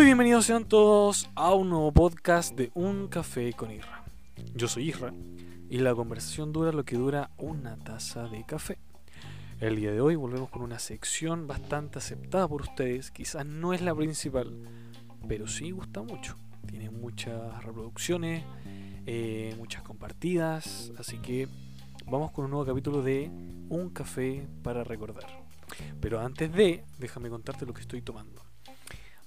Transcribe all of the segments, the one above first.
Muy bienvenidos sean todos a un nuevo podcast de Un Café con Isra. Yo soy Isra y la conversación dura lo que dura una taza de café. El día de hoy volvemos con una sección bastante aceptada por ustedes, quizás no es la principal, pero sí gusta mucho. Tiene muchas reproducciones, eh, muchas compartidas, así que vamos con un nuevo capítulo de Un Café para Recordar. Pero antes de, déjame contarte lo que estoy tomando.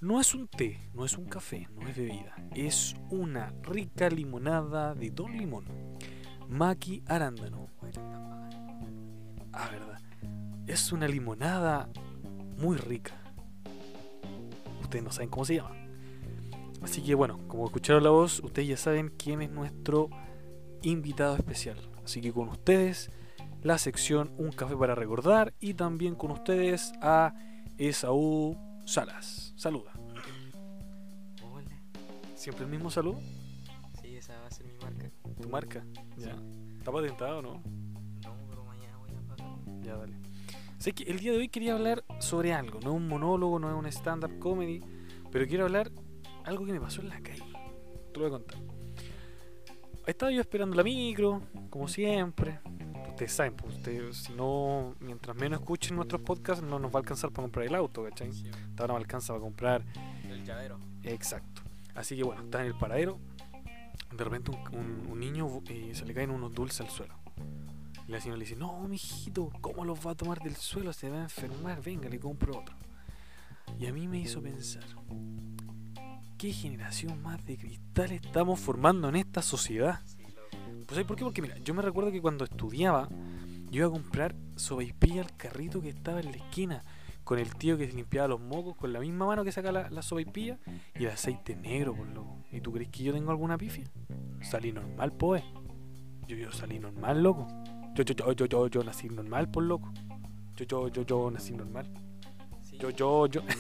No es un té, no es un café, no es bebida. Es una rica limonada de Don Limón. Maki Arándano. Ah, verdad. Es una limonada muy rica. Ustedes no saben cómo se llama. Así que bueno, como escucharon la voz, ustedes ya saben quién es nuestro invitado especial. Así que con ustedes la sección Un café para recordar y también con ustedes a Esaú Salas. Saluda. Hola. ¿Siempre el mismo saludo? Sí, esa va a ser mi marca. ¿Tu marca? Ya. ¿Está patentado o no? No, pero mañana voy a pagar. Ya, dale. Sé que el día de hoy quería hablar sobre algo. No es un monólogo, no es un stand-up comedy. Pero quiero hablar algo que me pasó en la calle. Te lo voy a contar. Estaba yo esperando la micro, como siempre. Ustedes saben, pues ustedes, si no, mientras menos escuchen nuestros podcasts, no nos va a alcanzar para comprar el auto, ¿cachai? Ahora me alcanza para comprar el llavero. Exacto. Así que bueno, está en el paradero. De repente un, un- un niño eh, se le caen unos dulces al suelo. Y la señora le dice, no, mijito, ¿cómo los va a tomar del suelo? Se va a enfermar, venga, le compro otro. Y a mí me hizo pensar, ¿qué generación más de cristal estamos formando en esta sociedad? Pues ¿sabes por qué? Porque mira, yo me recuerdo que cuando estudiaba, yo iba a comprar sopaipilla al carrito que estaba en la esquina, con el tío que se limpiaba los mocos, con la misma mano que saca la, la sopaipilla y el aceite negro, por loco. ¿Y tú crees que yo tengo alguna pifia? Salí normal, poe. Yo, yo salí normal, loco. Yo, yo, yo, yo, yo, yo nací normal, por loco. Yo, yo, yo, yo nací normal. Sí. Yo, yo, yo.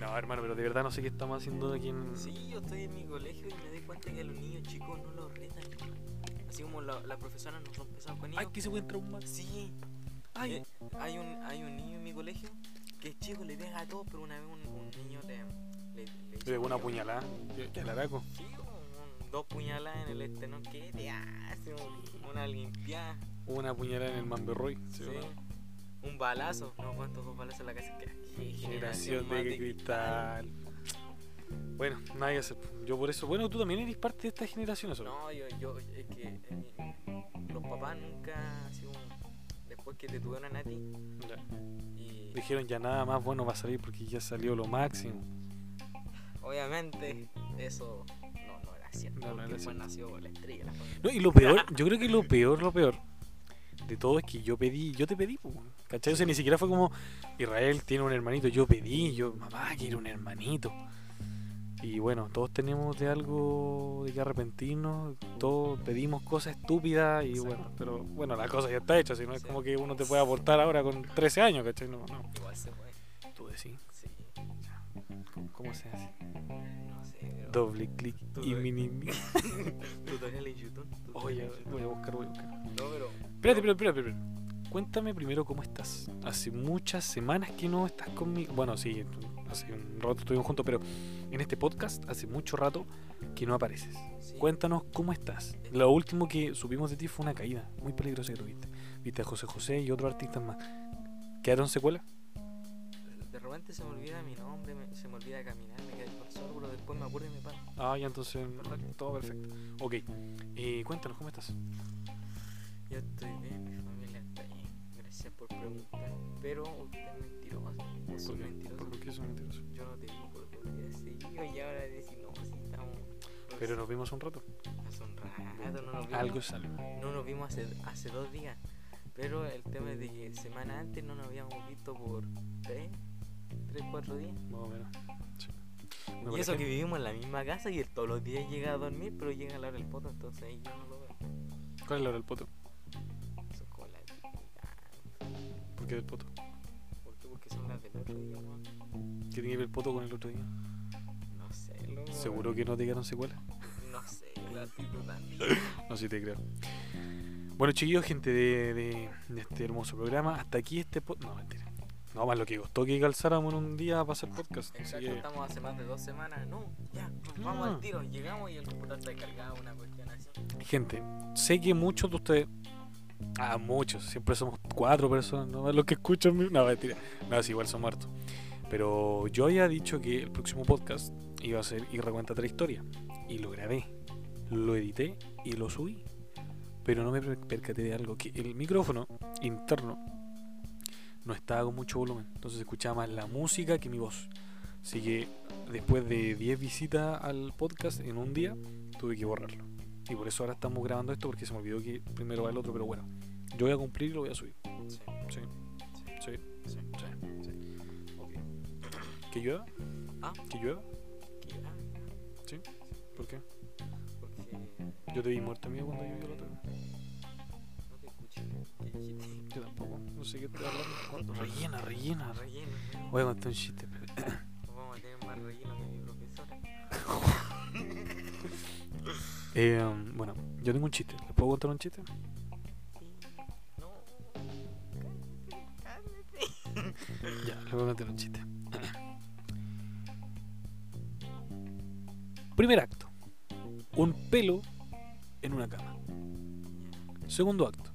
No, hermano, pero de verdad no sé qué estamos haciendo aquí en. Sí, yo estoy en mi colegio y me doy cuenta que a los niños chicos no los retan. Así como la- las profesoras no son pesadas con ellos. Ay, que se puede traumar. Sí. Ay, Eh, hay, un, hay un niño en mi colegio que es chico, le pega a todos, pero una vez un, un niño le, le, le una puñalada. Al araco. Sí, un- dos puñaladas en el esternón. ¿Qué te hace? Un- Una limpiada. Una puñalada en el Mamberroy. Sí. Un balazo. No, ¿cuántos dos balazos en la casa? ¿Qué qué Generación más de cristal. Bueno, nada que hacer. Yo por eso. Bueno, tú también eres parte de esta generación, eso. No, yo, yo, es que eh, los papás nunca, así como, después que te tuvieron a ti, Ya. y Dijeron ya nada más bueno va a salir porque ya salió lo máximo. obviamente eso no, no era cierto, No, no porque era cierto. nació la estrella. la familia. No, y lo peor, yo creo que lo peor, lo peor de todo es que yo pedí, yo te pedí, pues, weón, ¿cachai? O sea, ni siquiera fue como Israel tiene un hermanito, yo pedí, yo, mamá, quiero un hermanito. Y bueno, todos tenemos de algo de que arrepentirnos, todos pedimos cosas estúpidas y Exacto. bueno, pero bueno, la cosa ya está hecha, si no es como que uno te puede aportar ahora con 13 años, ¿cachai? No, no. Igual se fue, Tú decís, sí, ¿cómo, cómo se hace? no sé, pero... Doble clic y mini. Tutorial en YouTube. Oye, voy a buscar, voy a buscar. No, pero... Espérate, espérate, espérate, espérate. Cuéntame primero cómo estás. Hace muchas semanas que no estás conmigo. Bueno, sí, hace un rato estuvimos juntos, pero en este podcast hace mucho rato que no apareces. Cuéntanos cómo estás. Lo último que supimos de ti fue una caída muy peligrosa que tuviste. Viste a José José y otros artistas más. ¿Quedaron secuelas? De repente se me olvida mi nombre, me- se me olvida caminar, me quedé por solo, pero después me acuerdo y me paro. Ah, ya entonces todo perfecto. Ok, eh, cuéntanos cómo estás. Yo estoy bien, mi familia está bien. Gracias por preguntar. Pero usted es mentiroso. ¿Por qué? mentiroso. ¿Por qué soy mentiroso? Yo no te digo por días seguidos y ahora decir no, si estamos. Pero nos vimos un rato. Hace un rato no nos vimos. Algo es algo. No nos vimos hace, hace dos días. Pero el tema es de que semana antes no nos habíamos visto por tres, tres, cuatro días. Más o menos. Sí. Me Y eso que vivimos en la misma casa y él todos los días llega a dormir, pero llega a la hora del poto, entonces ahí yo no lo veo. ¿Cuál es la hora del poto? Eso es como la. ¿Por qué del poto? Porque son las del otro día, weón. ¿Qué tiene que ver el poto con el otro día? No sé, loco. ¿Seguro que no te quedaron secuelas? No sé, la actitud tan No, sí te creo. Bueno, chiquillos, gente de, de- de este hermoso programa, hasta aquí este podcast. No, mentira. No, más lo que costó que calzáramos en un día para hacer podcast. Exacto, que, estamos hace más de dos semanas. No, ya, No. vamos al tiro. Llegamos y el computador está descargado, una cuestión así. gente, sé que muchos de ustedes. Ah, muchos, siempre somos cuatro personas, no los que escuchan. mi- No, mentira. No, sí, igual son muertos. Pero yo había dicho que el próximo podcast iba a ser Y recuenta otra historia. Y lo grabé, lo edité y lo subí. Pero no me per- percaté de algo: que el micrófono interno no estaba con mucho volumen. Entonces escuchaba más la música que mi voz. Así que después de 10 visitas al podcast en un día, tuve que borrarlo. Y por eso ahora estamos grabando esto porque se me olvidó que primero va el otro, pero bueno. Yo voy a cumplir y lo voy a subir. Sí, Sí, sí, sí. sí, sí. ¿Que llueva? Ah. ¿Que llueva? Que- ah, ¿Por qué? Porque Yo te vi muerto mío cuando llovió el otro no te escuché. ¿Qué dijiste? Yo tampoco. No sé qué estoy hablando. Rellena, rellena. Relleno. Voy a contar un chiste. espera. Vamos a tener más relleno Eh, bueno, yo tengo un chiste. ¿Les puedo contar un chiste? No. Ya, le voy a contar un chiste. Primer acto. Un pelo en una cama. Segundo acto.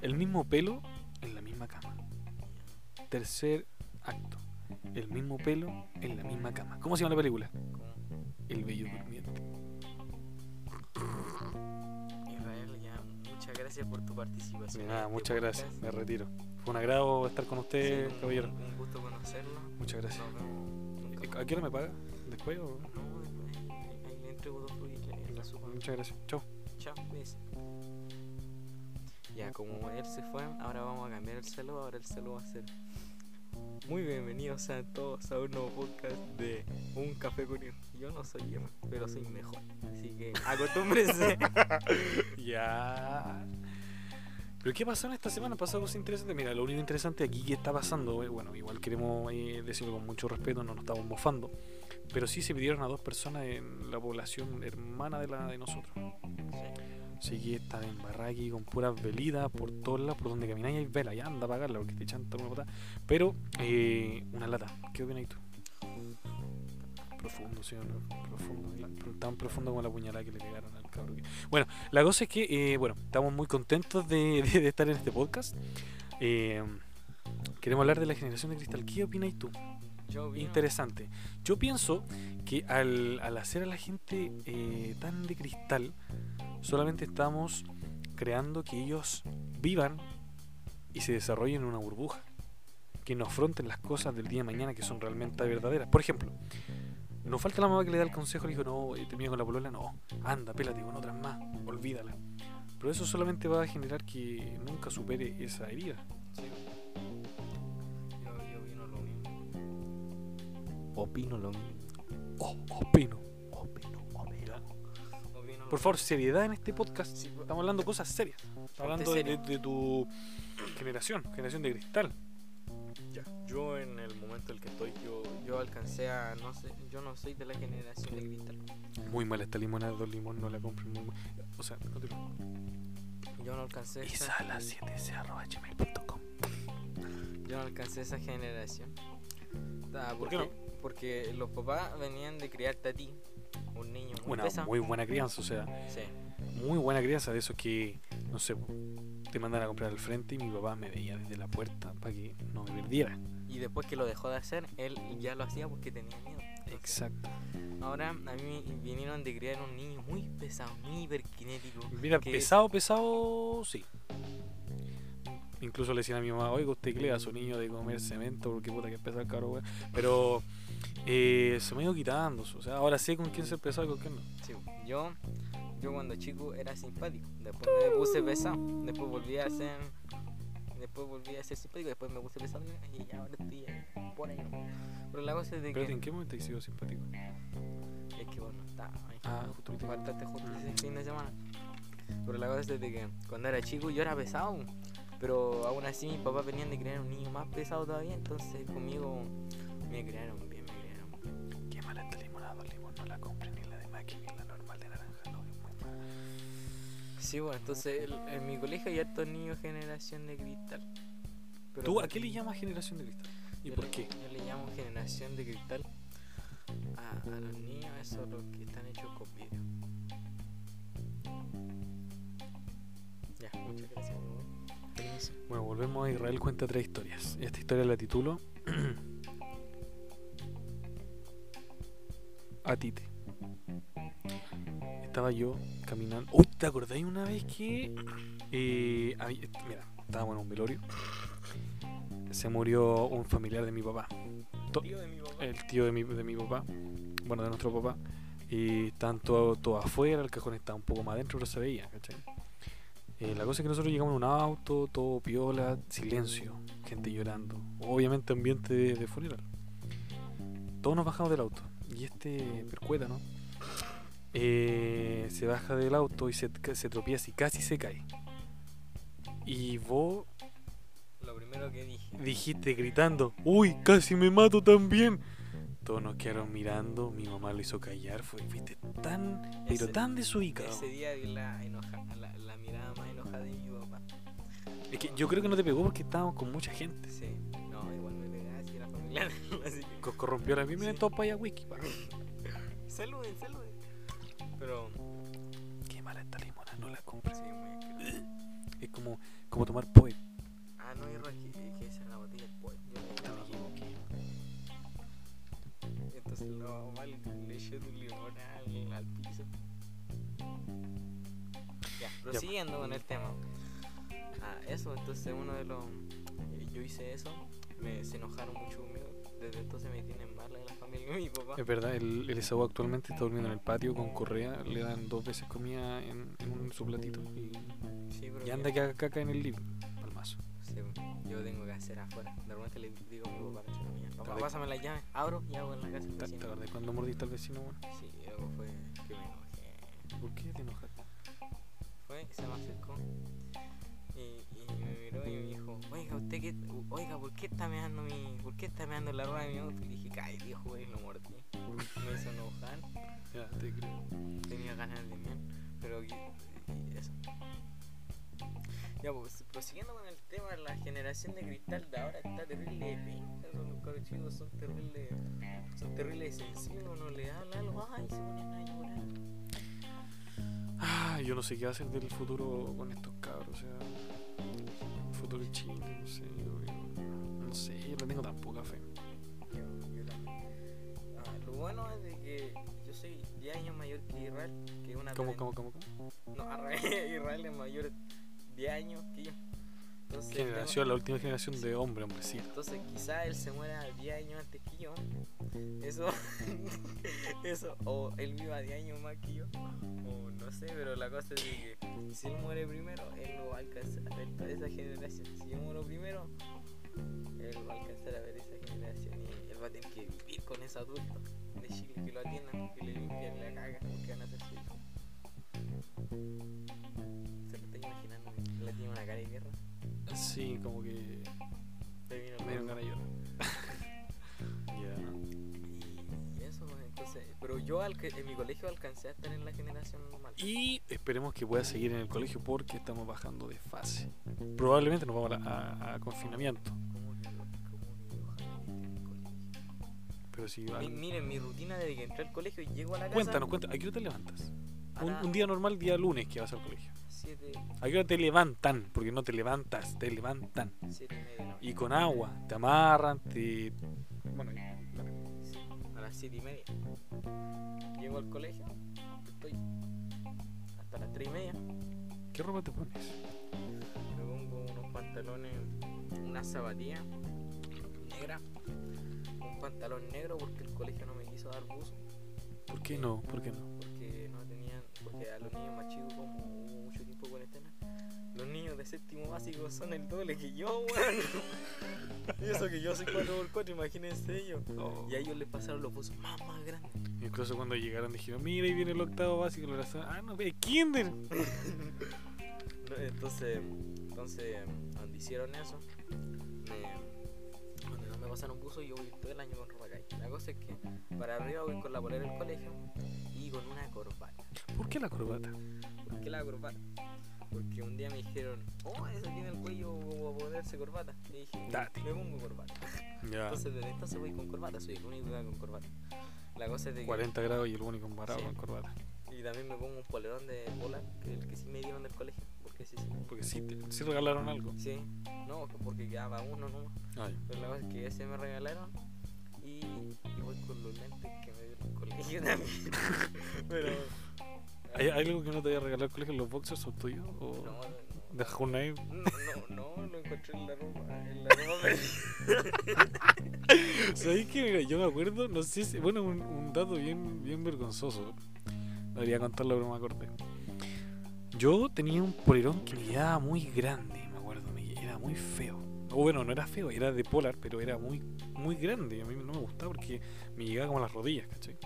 El mismo pelo en la misma cama. Tercer acto. El mismo pelo en la misma cama. ¿Cómo se llama la película? El bello durmiente. Gracias por tu participación. Nada, este muchas gracias. Me retiro. Fue un agrado estar con usted, Sí, un- caballero. Un gusto conocerlo. Muchas gracias. Nunca ¿A qué hora me paga? ¿Después o...? No, después ahí, le entrego dos frutas y la suba. Muchas gracias. Chao. Chao, cuídese. Ya, como él se fue, ahora vamos a cambiar el saludo. Ahora el saludo va a ser. Muy bienvenidos a todos a un nuevo podcast de Un Café con Ir. Yo no soy Emma, pero soy mejor. Así que acostúmbrense. Ya. ¿Pero qué pasó en esta semana? ¿Pasó cosas interesantes? Mira, lo único interesante aquí que está pasando, eh, bueno, igual queremos eh, decirlo con mucho respeto, no nos estamos mofando, pero sí se pidieron a dos personas en la población hermana de la de nosotros. Así que está embarrada aquí con puras velidas por todos lados, por donde camináis hay vela, ya anda a pagarla porque te chanta una patada. Pero, eh, una lata, ¿qué opinas tú? Profundo, sí, no? profundo, tan profundo como la puñalada que le pegaron al cabrón. Bueno, la cosa es que, eh, bueno, estamos muy contentos de, de- de estar en este podcast. Eh, queremos hablar de la generación de cristal. ¿Qué opináis tú? Yo Interesante. Yo pienso que al, al hacer a la gente eh, tan de cristal, solamente estamos creando que ellos vivan y se desarrollen en una burbuja. Que no afronten las cosas del día de mañana que son realmente verdaderas. Por ejemplo, no falta la mamá que le da el consejo, le dijo, no, te con la polola, no, anda, pélate con otras más, olvídala. Pero eso solamente va a generar que nunca supere esa herida. Sí. Yo, yo opino lo mismo. Opino lo mismo. Oh, opino. Opino, opino. Opino Por favor, seriedad en este podcast. Sí, Estamos hablando de cosas serias. Estamos hablando de, de- de tu generación, generación de cristal. Ya, yo en el momento en el que estoy, yo, alcancé a, no sé, yo no soy de la generación de cristal. Muy mala esta limonada, dos limón, no la compren. Muy mal. O sea, continúa. Yo no alcancé esa, Isala7c.gmail.com yo no alcancé esa generación. Ah, ¿Por qué porque, Porque los papás venían de criarte a ti, un niño muy Una muy buena crianza, o sea, Sí, muy buena crianza de esos que, no sé, te mandan a comprar al frente y mi papá me veía desde la puerta para que no me perdiera. Y después que lo dejó de hacer, él ya lo hacía porque tenía miedo. Entonces, Exacto. Ahora a mí vinieron de criar un niño muy pesado, muy hiperkinético. Mira, pesado, pesado, sí. Incluso le decían a mi mamá, oiga, usted que le da a su niño de comer cemento, porque puta que es pesado el caro, weón. Pero eh, se me ha ido quitando. O sea, ahora sé con quién ser pesado y con quién no. Sí, yo, yo cuando chico era simpático, después me puse pesado, después volví a ser, después volví a ser simpático, después me puse pesado y ya ahora estoy por ahí. ¿no? Pero la cosa es de que ¿en qué momento he sido simpático? es que bueno, está ahí. Ah, justo ahorita. faltaste justo ese fin de semana. Pero la cosa es de que cuando era chico yo era pesado, pero aún así mis papás venían de criar un niño más pesado todavía, entonces conmigo me criaron Sí, bueno, entonces el- en mi colegio hay hartos niños generación de cristal. Pero ¿Tú a qué le llamas generación de cristal? ¿Y por le- qué? Yo le llamo generación de cristal a, a los niños, esos los que están hechos con vidrio. Ya, muchas gracias. Bueno, volvemos a Israel cuenta tres historias. Esta historia la titulo A Tite. Estaba yo caminando. Uy, ¿te acordáis una vez que eh, había- mira, estábamos en un velorio? Se murió un familiar de mi papá. To- Tío de mi papá. el tío de mi, de mi papá, bueno, de nuestro papá, y estaban todo, todo afuera, el cajón estaba un poco más adentro, pero se veía, ¿cachai? Eh, la cosa es que nosotros llegamos en un auto, todo piola, silencio, gente llorando, obviamente ambiente de, de funeral. Todos nos bajamos del auto, y este percueta, ¿no? Eh, se baja del auto y se, se tropieza y casi se cae. Y vos Lo primero que dije. dijiste gritando, uy, casi me mato también. Todos nos quedaron mirando, mi mamá lo hizo callar, fue, fuiste tan, pero Ese- tan desubicado. Ese día la, enoja, la, la mirada más enojada de mi papá. Es que yo creo que no te pegó porque estábamos con mucha gente. Sí, no, igual me pegaba así era familiar. así que. Co- Corrompió la miren Sí. todos para allá, wiki. Saluden, saluden. Pero, Qué mala esta limona, no la compres. sí, muy. Es como, como tomar poet. Ah, no, Irra, que, que esa es la botella del poet. Yo me equivoqué. Entonces lo mal le eché un limón al, al piso. Ya, prosiguiendo con el tema. Ah, eso, entonces uno de los. eh, Yo hice eso, me, se enojaron mucho conmigo. Desde entonces me tienen mal en la familia de mi papá. Es verdad, el, el Esaú actualmente está durmiendo en el patio con correa, le dan dos veces comida en, en un, su platito y, Sí, anda que haga caca en el living, palmazo. sí, yo tengo que hacer afuera. De repente le digo a mi papá, "Chuta, mía, papá, pásame la llave, abro y hago en la casa ¿Te, te vecino". acordás cuando mordiste al vecino, bueno? Sí, luego fue que me enojé. ¿Por qué te enojaste? Fue, se me acercó oiga, usted qué, oiga, ¿por qué está meando mi, por qué está meando la rueda de mi auto? Y dije, ay viejo, y lo mordí. Me hizo enojar, Ya, te creo. tenía ganas de mear, pero y- y eso. Ya, pues, prosiguiendo con el tema, la generación de cristal de ahora está terrible los cabros chicos son terribles, son terribles sensibles, uno le habla algo, ay, se ponen a llorar. Ah, yo no sé qué va a hacer del futuro con estos cabros, o sea, Chile, no sé, yo, no sé, yo no tengo tan poca fe. Yo- yo también. Ah, lo bueno es de que yo soy 10 años mayor que Israel, que es una ¿Cómo, cómo, cómo, cómo? No, Israel es mayor 10 años que yo. Entonces, tengo- Generación, la última generación de hombre, hombrecito. entonces quizá él se muera 10 años antes que yo. Eso, eso, o él viva 10 años más que yo. O no sé, pero la cosa es de que si él muere primero, él lo va a alcanzar a ver toda esa generación. Si yo muero primero, él va a alcanzar a ver esa generación y él va a tener que vivir con esos adultos de Chile que lo atiendan, que le limpian la caga, porque van a ser su hijo. ¿Se lo está imaginando? Le tiene una cara de guerra. Sí, como que vino me dieron ganas de llorar. Pero yo al que- en mi colegio alcancé a estar en la generación normal. Y esperemos que pueda seguir en el colegio porque estamos bajando de fase. Probablemente nos vamos a, a- a confinamiento. Pero si Mi- miren, mi rutina desde que entré al colegio y llego a la casa. Cuéntanos, cuéntanos, ¿a qué hora te levantas? Un, día normal, día lunes que vas al colegio. siete, ¿A qué hora te levantan? Porque no te levantas, te levantan. siete y media. Y con agua, te amarran, te... las siete y media. Llego al colegio, estoy hasta las tres y media. ¿qué ropa te pones? Me pongo unos pantalones, una zapatilla negra, un pantalón negro porque el colegio no me quiso dar buzo, ¿Por qué no? ¿Por qué no? porque no tenían, porque a los niños más chicos como de séptimo básico son el doble que yo, weón. y eso que yo soy 4x4, imagínense ellos. Oh. Y a ellos les pasaron los buzos más, más grandes. Incluso cuando llegaron dijeron, mira, ahí viene el octavo básico. lo Ah, no, es kinder. No, entonces, entonces, cuando hicieron eso, me, cuando no me pasaron buzo, yo voy todo el año con ropa calle. La cosa es que para arriba voy con la polera del colegio y con una corbata. ¿Por qué la corbata? ¿Por qué la corbata? Porque un día me dijeron, oh, eso tiene el cuello como para ponerse corbata. Y dije, Date. me pongo corbata. Ya. Entonces desde entonces voy con corbata, soy el único que va con corbata. La cosa es de que... 40 grados y el único embarado Sí. con corbata. Y también me pongo un polerón de polar, que es el que sí me dieron del colegio. Porque sí, sí. Porque sí, te- sí regalaron algo. Sí, no, que porque quedaba uno nomás. Ay. Pero la cosa es que ese me regalaron y, y voy con los lentes que me dio el colegio también. Pero. ¿Hay algo que no te haya regalado el colegio? ¿Los boxers son tuyos? ¿O No, no. de? No, no, no, lo encontré en la ropa. En la ropa ¿Sabéis que mira, yo me acuerdo? No sé si. Bueno, un, un dato bien, bien vergonzoso. Debería contarlo, pero me acordé. Yo tenía un polerón que me quedaba muy grande, me acuerdo. Era muy feo. O bueno, no era feo, era de polar, pero era muy, muy grande. A mí no me gustaba porque me llegaba como a las rodillas, ¿cachai?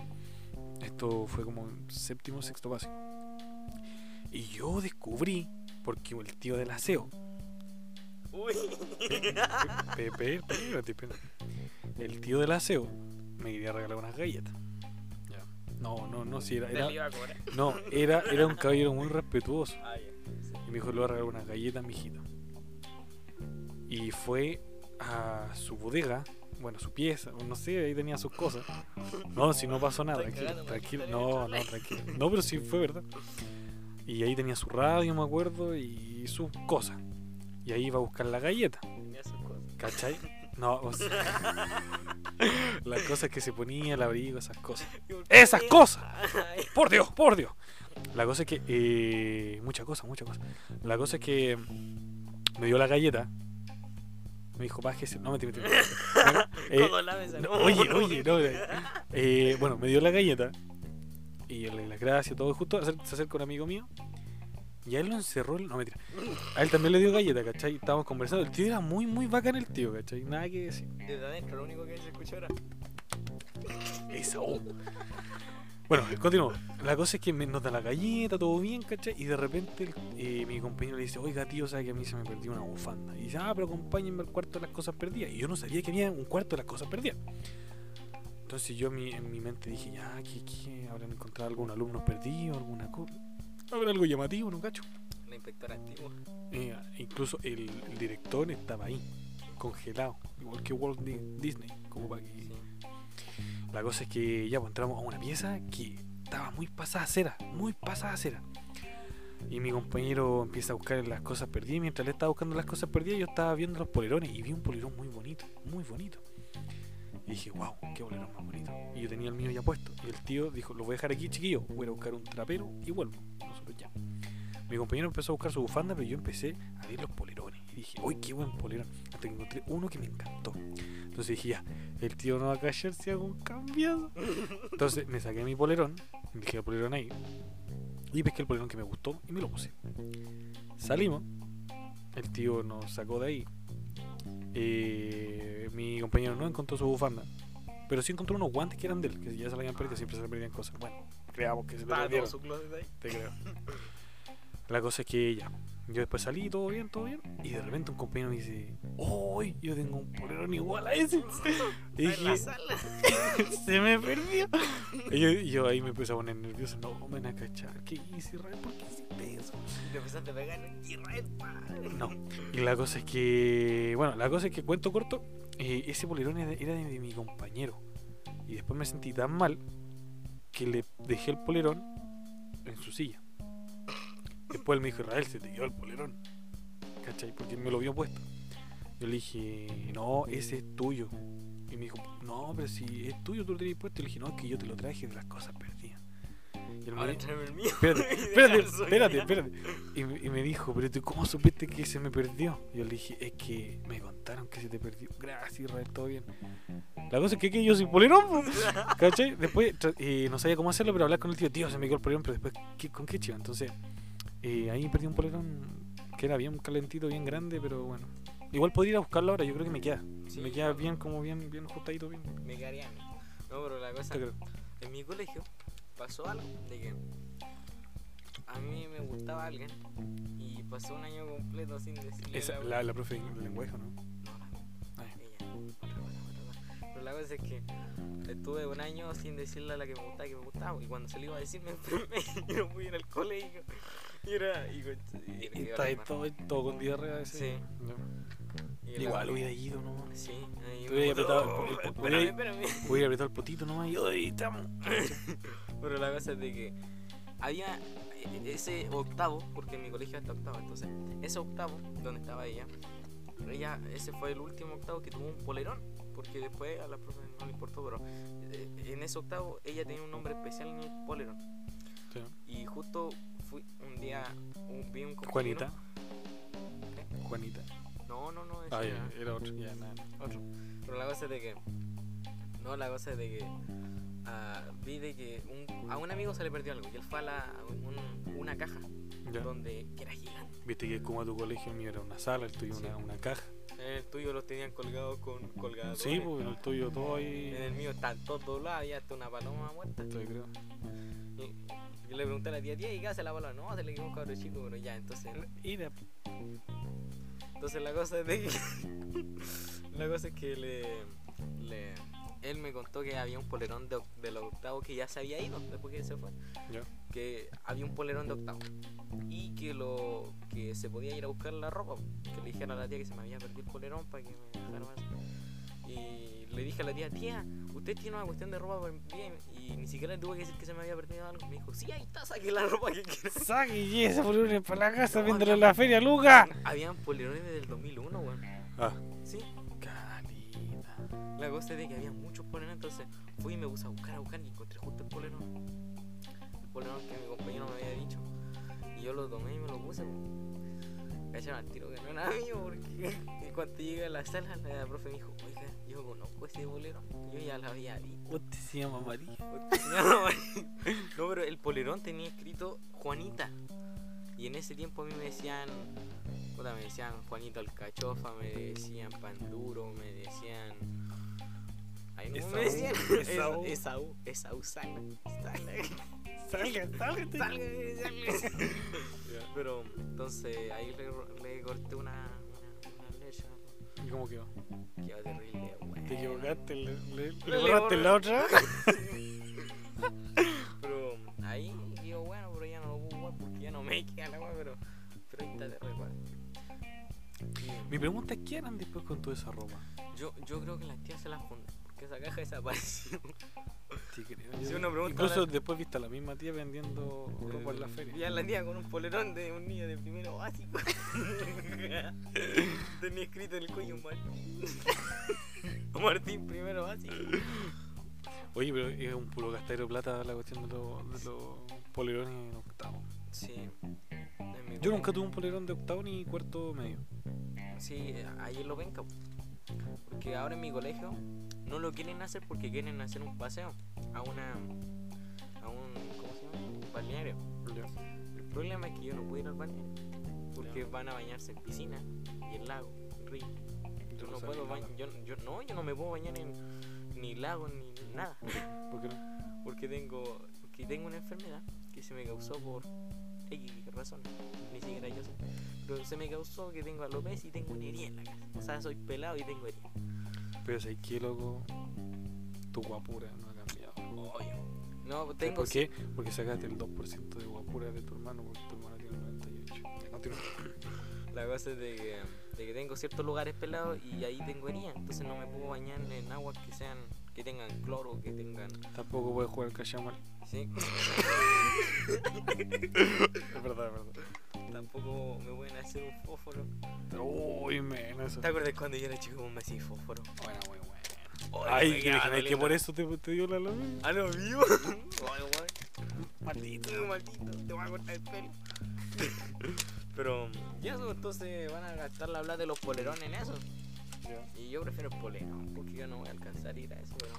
Esto fue como en séptimo, sexto básico. Y yo descubrí, porque el tío del aseo, Uy. Pepe. El tío del aseo me quería regalar unas galletas. No, no, no, si era, no, era, era un caballero muy respetuoso. Ah. Y me dijo, le voy a regalar unas galletas, mijito. Y fue a su bodega, bueno, su pieza, no sé, ahí tenía sus cosas. No, si no pasó nada, tranquilo, tranquilo. No, no, tranquilo. No, pero sí fue verdad. Y ahí tenía su radio, me acuerdo, y sus cosas. Y ahí iba a buscar la galleta. ¿Cachai? No, o sea, las cosas que se ponía, el abrigo, esas cosas. ¡Esas cosas! ¡Por Dios, por Dios! La cosa es que. Eh, muchas cosas, muchas cosas. La cosa es que. Me dio la galleta. Me dijo, bájese. No, mentira. Bueno, eh, no, oye, oye, no. eh, eh, bueno, me dio la galleta. Y le las gracias, todo. Justo se acerca un amigo mío. Y a él lo encerró. No, mentira. A él también le dio galleta, ¿cachai? Estábamos conversando. El tío era muy, muy bacán, el tío, ¿cachai? Nada que decir. Desde adentro, lo único que se escuchó era. Eso. Bueno, continuamos. La cosa es que me nota la galleta, todo bien, ¿cachai? Y de repente eh, mi compañero le dice, oiga tío, sabe que a mí se me perdió una bufanda. Y dice, ah, pero acompáñenme al cuarto de las cosas perdidas. Y yo no sabía que había un cuarto de las cosas perdidas. Entonces yo en mi, en mi mente dije, ya, ¿qué, qué? ¿Habrán encontrado algún alumno perdido, alguna cosa? ¿Habrá algo llamativo, no cacho? La inspectora antigua. Eh, incluso el, el director estaba ahí, congelado, igual que Walt Di- Disney, como para que Sí. La cosa es que ya pues, entramos a una pieza que estaba muy pasada cera, muy pasada cera. Y mi compañero empieza a buscar las cosas perdidas. Mientras él estaba buscando las cosas perdidas, yo estaba viendo los polerones y vi un polerón muy bonito, muy bonito. Y dije, wow, qué polerón más bonito. Y yo tenía el mío ya puesto. Y el tío dijo, lo voy a dejar aquí, chiquillo. Voy a buscar un trapero y vuelvo. Nosotros ya. Mi compañero empezó a buscar su bufanda, pero yo empecé a ver los polerones. Y dije, uy, qué buen polerón. Hasta que encontré uno que me encantó. Entonces dije, ya, el tío no va a callar si hago un cambiado. Entonces me saqué mi polerón, dejé el polerón ahí, y pesqué el polerón que me gustó y me lo puse. Salimos, el tío nos sacó de ahí. Eh, mi compañero no encontró su bufanda, pero sí encontró unos guantes que eran de él, que ya se le habían perdido, siempre se le perdían cosas. Bueno, creamos que se le perdieron, su closet ahí. te creo. La cosa es que ya, yo después salí, todo bien, todo bien, y de repente un compañero me dice, ¡Uy! Yo tengo un polerón igual a ese. Y en dije, se me perdió. Y yo, y yo ahí me empecé a poner nervioso. No, me van a cachar. ¿Qué hice, Israel? ¿Por qué hiciste eso? Y te empezaste a pegar. Israel, pa. No. Y la cosa es que. Bueno, la cosa es que cuento corto. eh, ese polerón era, era de, de mi compañero. Y después me sentí tan mal que le dejé el polerón en su silla. Después él me dijo, Israel, se te quedó el polerón. ¿Cachai? Porque me lo vio puesto. Yo le dije, no, ese es tuyo. Y me dijo, no, pero si es tuyo, tú lo tenías puesto. Y le dije, no, es que yo te lo traje de las cosas perdidas. Y él me Ahora dijo, tráeme el mío. espérate, espérate, espérate, espérate. Y, me- y me dijo, pero tú, ¿cómo supiste que se me perdió? Y yo le dije, es que me contaron que se te perdió. Gracias, Israel, todo bien. La cosa es que, que yo soy polerón, po, ¿cachai? Después eh, no sabía cómo hacerlo, pero hablar con el tío, tío, se me quedó el polerón, pero después, ¿qué- ¿con qué chiva? Entonces, eh, ahí perdí un polerón que era bien calentito, bien grande, pero bueno. Igual podría ir a buscarlo ahora, yo creo que me queda. Sí, me queda bien, como bien, bien ajustadito, bien. Me quedaría a mí. No, pero la cosa. En mi colegio pasó algo de que a mí me gustaba alguien y pasó un año completo sin decirle. Esa, la- la, la profe de lenguaje, ¿no? No, la Ay. ella. Otra otra. Pero la cosa es que estuve un año sin decirle a la que me gustaba que me gustaba y cuando se le iba a decir me enfermé y no fui en el colegio. Y era. Y, y está ahí todo, todo con diarrea ese. Sí. Y la- Igual hubiera ido nomás. Sí, ahí hubiera me- apretado el- espérame, hubiera- apretado el potito nomás y ¡ay, estamos! Pero la cosa es de que había ese octavo, porque en mi colegio hasta octavo, entonces, ese octavo donde estaba ella, ella, ese fue el último octavo que tuvo un polerón, porque después a la profe no le importó, pero eh, en ese octavo ella tenía un nombre especial en el polerón. Sí. Y justo fui un día, un, vi un compañero. Juanita. ¿Qué? Juanita. No, no, no, ese Ah, ya, era otro. Ya, nada. otro. Pero la cosa es de que. No, la cosa es de que. ah, vi de que un- a un amigo se le perdió algo y él fue a, la, a un- una caja Ya. donde que era gigante. Viste que como a tu colegio mío era una sala, el tuyo Sí. una, una caja. El tuyo los tenían colgados con colgadores. Sí, pues en el tuyo todo ahí. En el mío están todos doblados y hasta una paloma muerta. Creo. Y le pregunté a la tía, tía, ¿y qué hace la paloma? No, se le quedó un cabro chico, pero ya, entonces. Mira, Entonces la cosa es de que. la cosa es que le, le- Él me contó que había un polerón de, de los octavos que ya se había ido después que se fue. Que había un polerón de octavo. Y que lo que se podía ir a buscar la ropa. Que le dijera a la tía que se me había perdido el polerón para que me dejara más. Y le dije a la tía, tía, usted tiene una cuestión de ropa bien. Y ni siquiera le tuve que decir que se me había perdido algo. Me dijo, sí, ahí está, saque la ropa que quiera. Saque y ese polerón para la casa, No, en la feria, Luca. Habían polerones desde el 2001, weón. Ah, Sí. calita. La cosa es de que había muchos polerones, entonces fui y me puse a buscar, a buscar y encontré justo el polerón. El polerón que mi compañero me había dicho. Y yo lo tomé y me lo puse. Cacharon al tiro que no era mío porque y cuando llegué a la sala la profe me dijo, oiga, yo conozco ese polerón. Yo ya la había visto. Usted se llama María. No, pero el polerón tenía escrito Juanita. Y en ese tiempo a mí me decían, puta, me decían Juanito Alcachofa, me decían Panduro, me decían. Ay, no Esaú, me decían. Esaú. Es- Esaú, Esaú, salga, salga, Salga, salga. Pero entonces ahí le, le corté una. ¿Y cómo quedó? Quedó terrible, bueno. ¿Te equivocaste? ¿Le, le, le borraste la otra? Pero ahí digo, bueno, pero ya no lo puedo jugar porque ya no me queda la weá, pero, pero ahí está de recuerdo. Mi pregunta es: ¿qué harán después con toda esa ropa? Yo, yo creo que las tías se las funden porque esa caja desapareció. Sí, creo. Si uno pregunta Incluso ahora- después viste a la misma tía vendiendo ropa en la feria. Vi a la tía con un polerón de un niño de primero básico. Tenía escrito en el cuello Martín. Martín primero básico. Oye, pero es un puro gastadero de plata la cuestión de los, de los polerones en octavo. Sí. Yo nunca tuve un polerón de octavo ni cuarto medio. Sí, ahí lo ven, Porque ahora en mi colegio no lo quieren hacer porque quieren hacer un paseo a una. a un. ¿cómo se llama? Un balneario. El problema es que yo no puedo ir al balneario porque van a bañarse en piscina y en lago, en río. Yo no puedo bañar, yo, yo no, yo no me puedo bañar en ni lago ni nada, ¿Por qué no? porque tengo, porque tengo una enfermedad que se me causó por X razón, ni siquiera yo sé, pero se me causó que tengo alopecia y tengo una herida en la cara, o sea, soy pelado y tengo herida. Pero si qué loco, tu guapura no ha cambiado. Obvio. No, ¿Sabes tengo ¿Por qué? Porque sacaste el 2% de guapura de tu hermano, porque tu hermano tiene 98. Ya, continúa. La cosa es de que, de que tengo ciertos lugares pelados y ahí tengo herida, entonces no me puedo bañar en aguas que sean, que tengan cloro, que tengan, Tampoco puedes jugar al cachamal. ¿sí? Es verdad, es verdad. Tampoco me pueden hacer un fósforo. Uy, men, eso. ¿Te acuerdas cuando yo era chico me hacía fósforo? Bueno, muy bueno. Ay, que por eso te, te dio la luz. ¿Ah, no vivo? Maldito. Maldito, te voy a cortar el pelo. Pero, ya eso, entonces van a gastar la plata de los polerones en eso. Y yo prefiero el polerón, porque yo no voy a alcanzar a ir a eso, pero.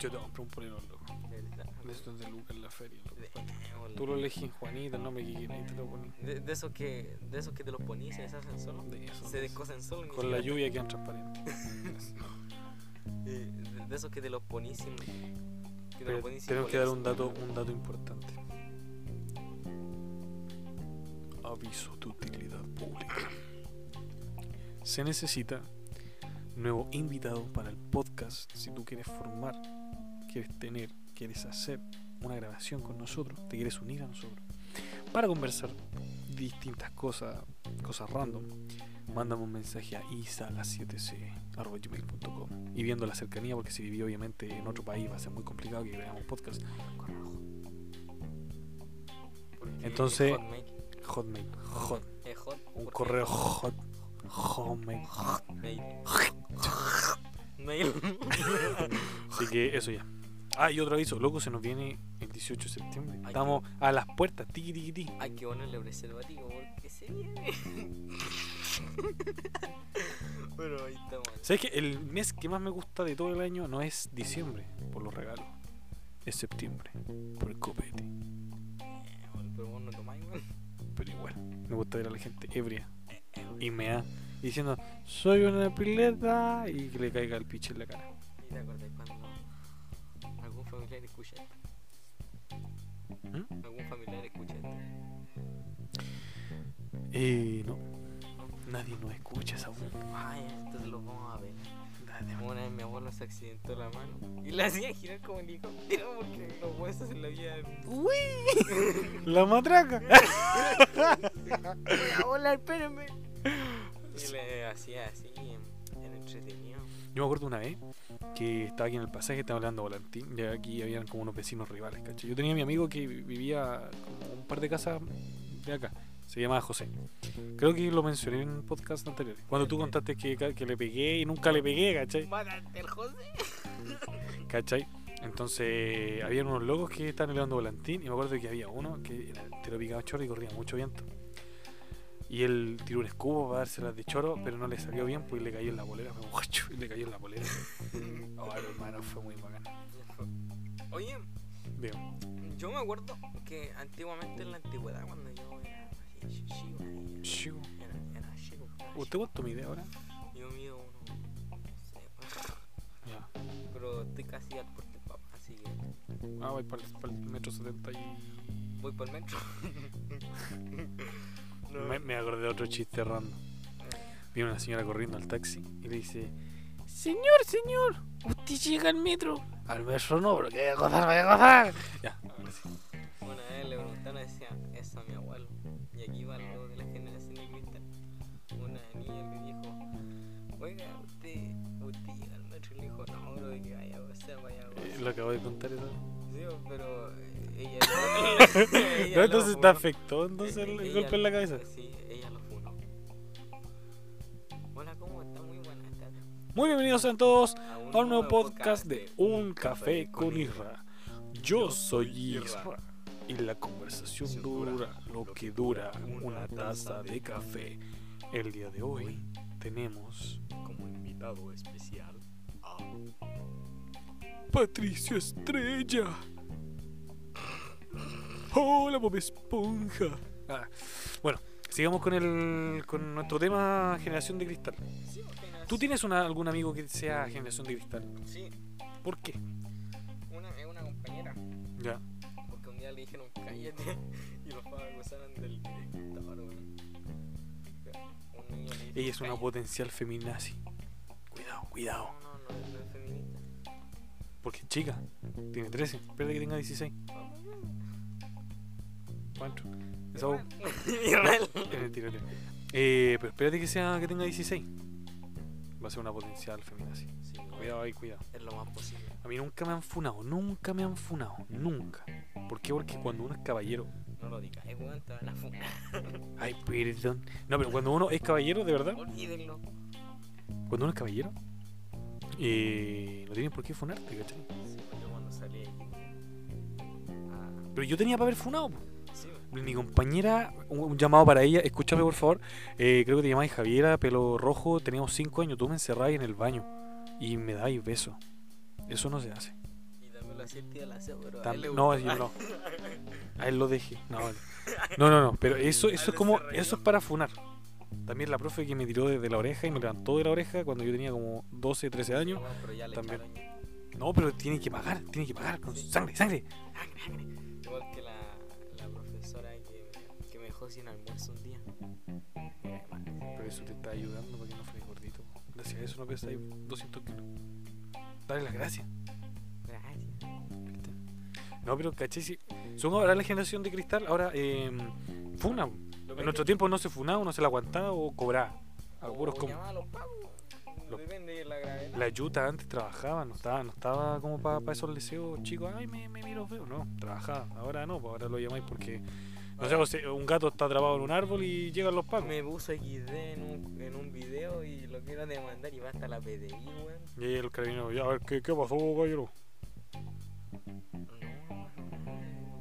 Yo te compré un polerón, loco. De verdad. De estos de Lucas en la feria, loco. De, Tú lo elegí en Juanita, no me quieras y te lo poní. de, de esos que, de esos que te los ponís y se deshacen solo. De eso. Se descosen solo. ni Con la siquiera- lluvia quedan transparentes. Eh, de, de esos que te los ponís sin. Que te Pero los ponís sin tenemos que dar polerón. un dato, un dato importante. Aviso de utilidad pública. Se necesita nuevo invitado para el podcast. Si tú quieres formar, quieres tener, quieres hacer una grabación con nosotros, te quieres unir a nosotros, para conversar distintas cosas, cosas random, mándame un mensaje a isala7c.gmail.com y viendo la cercanía, porque si viví obviamente en otro país va a ser muy complicado que veamos podcast. Entonces- Hotmail. Hotmail, hot, un correo hot, hotmail. Mail. Mail. Así que eso ya. Ah, y otro aviso, loco, se nos viene el 18 de septiembre. Ay, Estamos a las puertas, tiki tiki tiki. Hay que ponerle preservativo porque se viene. bueno, ahí estamos. ¿Sabes que el mes que más me gusta de todo el año no es diciembre por los regalos? Es septiembre por el copete. Eh, bueno, Pero vos no tomáis, weón. Pero igual, me gusta ver a la gente ebria y me da diciendo soy una pileta y que le caiga el piche en la cara. ¿Y te acordás cuando algún familiar escucha esto? ¿Mm? ¿Algún familiar escucha esto? Eh, no, nadie nos escucha esa voz. Ay, entonces lo vamos a ver. Una vez mi abuelo se accidentó la mano y la hacía girar como helicóptero porque los huesos se le habían. La matraca. ¡Hola, espérame! Y le hacía así en, en entretenido. Yo me acuerdo una vez que estaba aquí en el pasaje, estaba hablando Volantín, y aquí habían como unos vecinos rivales, ¿cachai? Yo tenía a mi amigo que vivía como un par de casas de acá, se llamaba José. Creo que lo mencioné en podcast anteriores. Cuando tú contaste que, que le pegué y nunca le pegué, ¿cachai? ¡Mátate el José! ¿Cachai? Entonces, había unos locos que estaban elevando volantín y me acuerdo que había uno que era entero picado choro y corría mucho viento. Y él tiró un escudo para dárselas de choro, pero no le salió bien pues le cayó en la bolera. Fue como, y le cayó en la bolera. Oh, hermano, fue muy bacán. Oye, Bien. yo me acuerdo que antiguamente en la antigüedad, cuando yo era ahí, Chico. era, era chico, era ¿Usted cuánto mide ahora? yo mido uno, no sé, Ya. pero estoy casi al porte papá, así que Ah, voy para el, metro 70 y... voy por el metro. No. Me, me acordé de otro chiste random. Viene una señora corriendo al taxi y le dice: Señor, señor, usted llega al metro. Al metro no, pero que vaya a gozar, vaya a gozar. Ya, ahora sí. Una vez le preguntaron, decía, eso a mi abuelo. Y aquí va algo de la generación de cristal. Una niña le dijo, oiga, usted, usted llega al metro y le dijo, no, bro, que vaya a gozar, vaya a Eh, gozar. lo acabo de contar eso. Ella, ella No, entonces te afectó entonces el, el golpe en la cabeza. Sí, ella lo funó. Hola, ¿cómo está? Muy buenas tardes. Muy bienvenidos sean todos a un nuevo podcast de Un Café con Isra. Yo soy Isra y la conversación dura lo que dura una taza de café. El día de hoy tenemos Como invitado especial a Patricio Estrella. Hola, Bob Esponja. Ah, bueno, sigamos con el con nuestro tema generación de cristal. ¿Tú tienes una, algún amigo que sea generación de cristal? Sí, ¿Por qué? una, es una compañera. Ya. Porque un día le dijeron cállate y los padres acusaron del director, weón. Un niño le dijo, Ella es una "Cállate". potencial feminazi. Cuidado, cuidado. No, no, no, es- no es feminista. Porque es chica. Tiene 13. Espera que tenga 16. ¿Cuánto? Esa voz- Igual. Es mentira, mentira. Eh, pero espérate que sea que tenga 16. Va a ser una potencial feminazi. Sí, Cuidado ahí, cuidado. Es lo más posible. A mí nunca me han funado, nunca me han funado, nunca. ¿Por qué? Porque cuando uno es caballero. No lo digas, eh, weón, te van a funar. Ay, perdón. No, pero cuando uno es caballero, de verdad, Olvídenlo. cuando uno es caballero, eh, no tienen por qué funarte, ¿cachai? Sí, yo cuando salí ahí. Ah, Pero yo tenía para haber funado. Mi compañera, un, llamado para ella, escúchame por favor. eh, creo que te llamáis Javiera, pelo rojo, teníamos 5 años, tú me encerrabas en el baño y me dais besos. Eso no se hace. Y el tío de la SEO, pero a Tam- él le no, yo no. A él lo dejé. No, vale. no, no, no, pero eso, eso es como, eso es para funar. También la profe que me tiró desde la oreja y me levantó de la oreja cuando yo tenía como 12, 13 años. Weón, pero ya le también. No, pero tiene que pagar, tiene que pagar con Sí. sangre, sangre. Igual que dejó sin almuerzo un día. Pero eso te está ayudando para que no fueres gordito. Gracias a eso no ahí 200 kilos. Dale las gracias. Gracias. No, pero caché, si son ahora la generación de cristal, ahora eh, funa. En nuestro tiempo no se funaba, no se la aguantaba o cobraba. A puros o como- los la. La yuta antes trabajaba, no estaba, no estaba como para esos deseos chicos, ay, me, me miro feo, no, trabajaba. Ahora no, pues ahora lo llamáis porque, no sé, pues, si un gato está atrapado en un árbol y llegan los pagos. Me puso XD en un, en un video y lo quiero demandar y va hasta la PDI, weón. Y el carabinero, ya, a ver, ¿qué, qué pasó, caballero? No,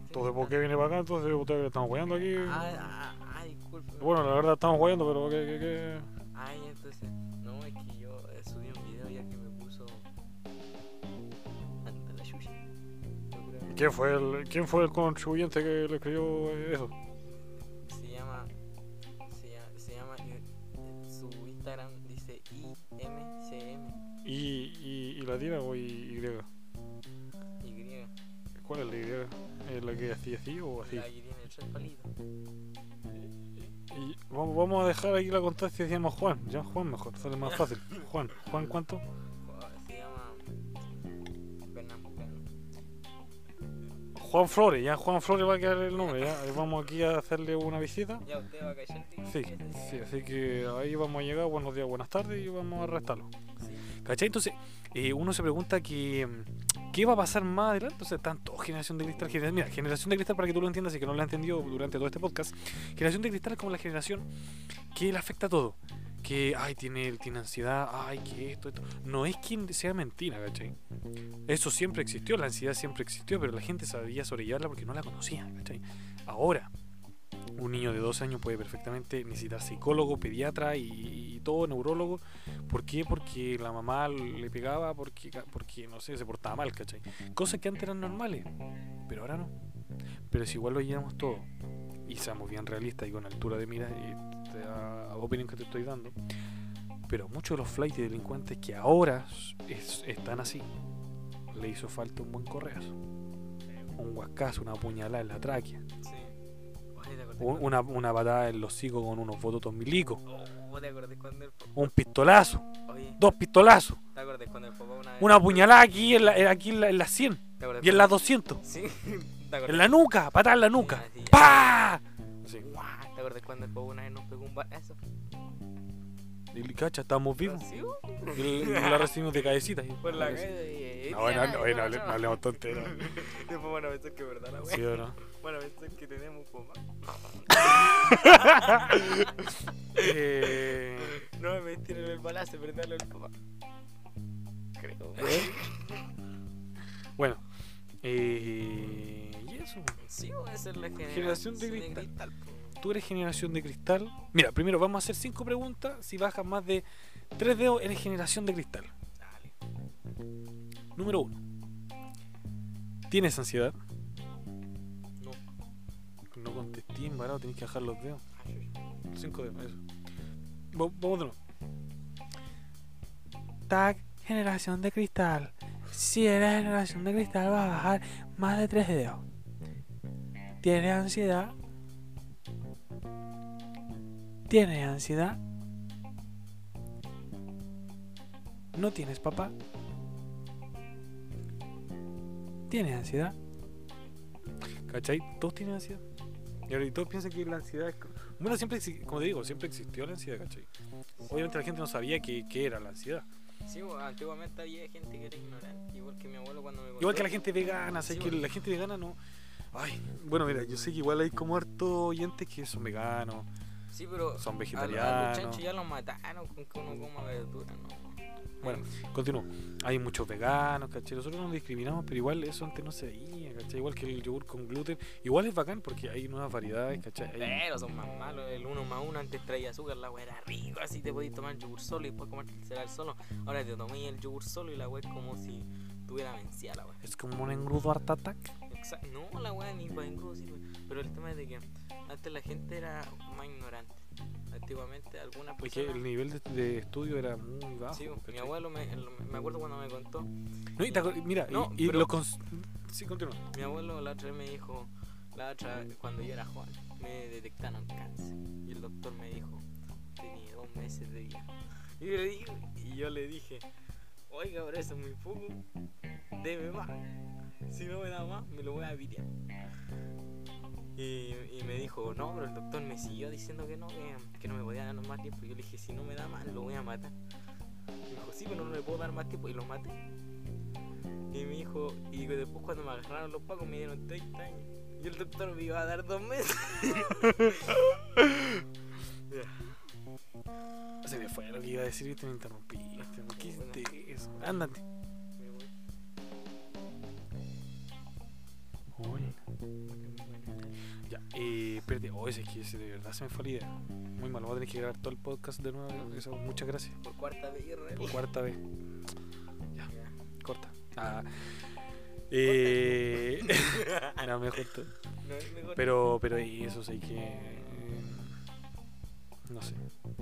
Entonces, ¿por qué viene para acá? Entonces, ustedes estamos jugando aquí. Ah, ah, ah, disculpe. Bueno, la verdad estamos jugando, pero ¿qué, qué, qué? ¿Quién fue el, quién fue el contribuyente que le escribió eso? Se llama. Se llama. Se llama eh, su Instagram dice IMCM. ¿Y, y, y latina o y, y? Y. ¿Cuál es la griega? ¿Es la que hacía así o así? La que tiene tres palitos. Y vamos, vamos a dejar aquí la constancia y decíamos Juan. Ya Juan mejor, sale más fácil. Juan, Juan ¿cuánto? Juan Flores, ya Juan Flores va a quedar el nombre, ya. Vamos aquí a hacerle una visita. Ya usted va a callar. Sí, sí, así que ahí vamos a llegar, buenos días, buenas tardes y vamos a arrestarlo. Sí. ¿Cachai? Entonces, eh, uno se pregunta que, qué va a pasar más adelante. O sea, tanto generación de cristal. genera- mira, generación de cristal, para que tú lo entiendas y que no lo has entendido durante todo este podcast. Generación de cristal es como la generación que le afecta todo. Que, ay, tiene, tiene ansiedad, ay, que esto, esto. No es que sea mentira, ¿cachai? Eso siempre existió, la ansiedad siempre existió, pero la gente sabía sobrellevarla porque no la conocía, ¿cachai? Ahora, un niño de 12 años puede perfectamente necesitar psicólogo, pediatra y, todo, neurólogo. ¿Por qué? Porque la mamá le pegaba, porque, porque no sé, se portaba mal, ¿cachai? Cosas que antes eran normales, pero ahora no. Pero si igual lo llevamos todo, y seamos bien realistas y con altura de mira, y te da opinión que te estoy dando, pero muchos de los flights de delincuentes que ahora es- están así, le hizo falta un buen correazo, un huascazo, una puñalada en la tráquea. Sí. Oye, ¿te acordás Un- cuando- una, una patada en los hocico con unos bototos milicos, Oh, ¿te acordás cuando el papá- un pistolazo, Oye, dos pistolazos, ¿te acordás cuando el papá una vez... una puñalada aquí en la, aquí en la, en la 100 ¿Te acordás y en la 200, Sí, ¿te acordás? en la nuca, patada en la nuca, Sí, así, ¡pa! Así. Guau, ¿Te acordás cuando el papá una vez nos pegó un balazo? Y cacha, estamos vivos. Sí, Y, y la recibimos de cabecita. y- Por la calle y... No, no, no, no, hable- no hablemos tonteras. Después van a pensar que es verdad la wea. ¿Sí o no? Van a pensar que tenemos papá. Eh, No me metieron el balazo, pero dale al papá. Creo. bueno. Eh, y eso. Sí, va a ser la generación, Generación de cristal. Tú eres generación de cristal. Mira, primero vamos a hacer cinco preguntas. Si bajas más de tres dedos, eres generación de cristal. Dale. Número uno. ¿Tienes ansiedad? No. No contesté, embarado, tenés que bajar los dedos. Uy. Cinco dedos, eso. Va- Vamos de nuevo. Tag, generación de cristal. Si eres generación de cristal, vas a bajar más de tres dedos. ¿Tienes ansiedad? ¿Tienes ansiedad? ¿No tienes papá? ¿Tienes ansiedad? ¿Cachai? Todos tienen ansiedad. Y ahora y todos piensan que la ansiedad Bueno, siempre, como te digo, siempre existió la ansiedad, ¿cachai? Obviamente la gente no sabía qué, qué era la ansiedad. Sí, antiguamente había gente que era ignorante, igual que mi abuelo cuando me contó. Igual que la gente vegana, Sí, ¿sabes? que bueno. la gente vegana no... Ay, bueno, mira, yo sé que igual hay como hartos oyentes que son veganos, Sí, pero son a, a los vegetarianos. chanchos ya los mataron con que uno coma verdura, ¿no? Bueno, continúo. Hay muchos veganos, ¿cachai? Nosotros no discriminamos, pero igual eso antes no se veía, ¿cachai? Igual que el yogur con gluten. Igual es bacán porque hay nuevas variedades, ¿cachai? Hay- Pero son más malos, el uno más uno antes traía azúcar, la wea era rico, así te podías tomar el yogur solo y después comerte el cereal solo. Ahora te tomé el yogur solo y la wea es como si tuviera vencida la wea. Es como un engrudo Art Attack. Exa- No, la wea ni para engrudo sirve. Pero el tema es de que antes la gente era más ignorante. Antiguamente algunas Porque personas... el nivel de, de estudio era muy bajo. Sí, mi ¿cachai? abuelo me, me acuerdo cuando me contó. No, y te acuer- mira, y- No, y, pero- lo cons- Sí, continúa. Mi abuelo la otra vez me dijo, la otra vez, cuando yo era joven, me detectaron cáncer. Y el doctor me dijo, tenía dos meses de vida. Y yo le dije, y yo le dije oiga, pero eso es muy poco, debe más. Si no me da más, me lo voy a pitear. Y, y me dijo, no, pero el doctor me siguió diciendo que no, que, que no me podía dar más tiempo. Yo le dije, si no me da más, lo voy a matar. Me dijo, sí, pero no le puedo dar más tiempo. Y lo maté. Y me dijo, y después cuando me agarraron los pacos me dieron 30 años. Y el doctor me iba a dar dos meses. Se me fue lo que iba a decir y te me interrumpiste. ¿Por qué hiciste eso? Ándate. Me voy. Uy. Eh, espérate. Oh, ese es que ese de verdad se me fue la idea. Muy mal, voy a tener que grabar todo el podcast de nuevo. Eso, muchas gracias. Por cuarta vez. Por cuarta vez. Ya. Corta. Ah. Eh. no, mejor todo. No es mejor. Pero, pero y eso sí que. eh, No sé.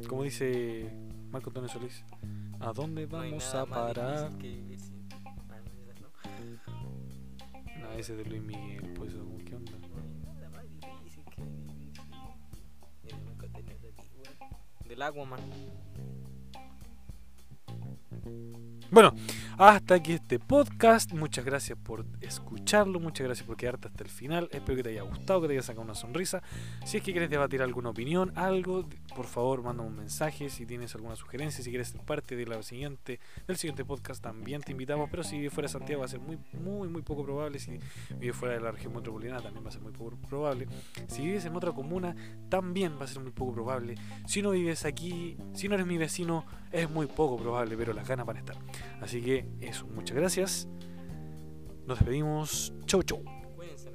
Como dice Marco Antonio Solís, ¿a dónde vamos a parar? que Ah, no, ese de Luis Miguel, pues, Del Aquaman. Bueno, hasta aquí este podcast. Muchas gracias por escucharlo. Muchas gracias por quedarte hasta el final. Espero que te haya gustado, que te haya sacado una sonrisa. Si es que quieres debatir alguna opinión, algo, por favor, mándame un mensaje. Si tienes alguna sugerencia, si quieres ser parte de siguiente, del siguiente podcast, también te invitamos. Pero si vives fuera de Santiago, va a ser muy, muy, muy poco probable. Si vives fuera de la región metropolitana, también va a ser muy poco probable. Si vives en otra comuna, también va a ser muy poco probable. Si no vives aquí, si no eres mi vecino, es muy poco probable, pero las ganas van a estar. Así eso, muchas gracias. Nos despedimos. Chau, chau. Cuídense.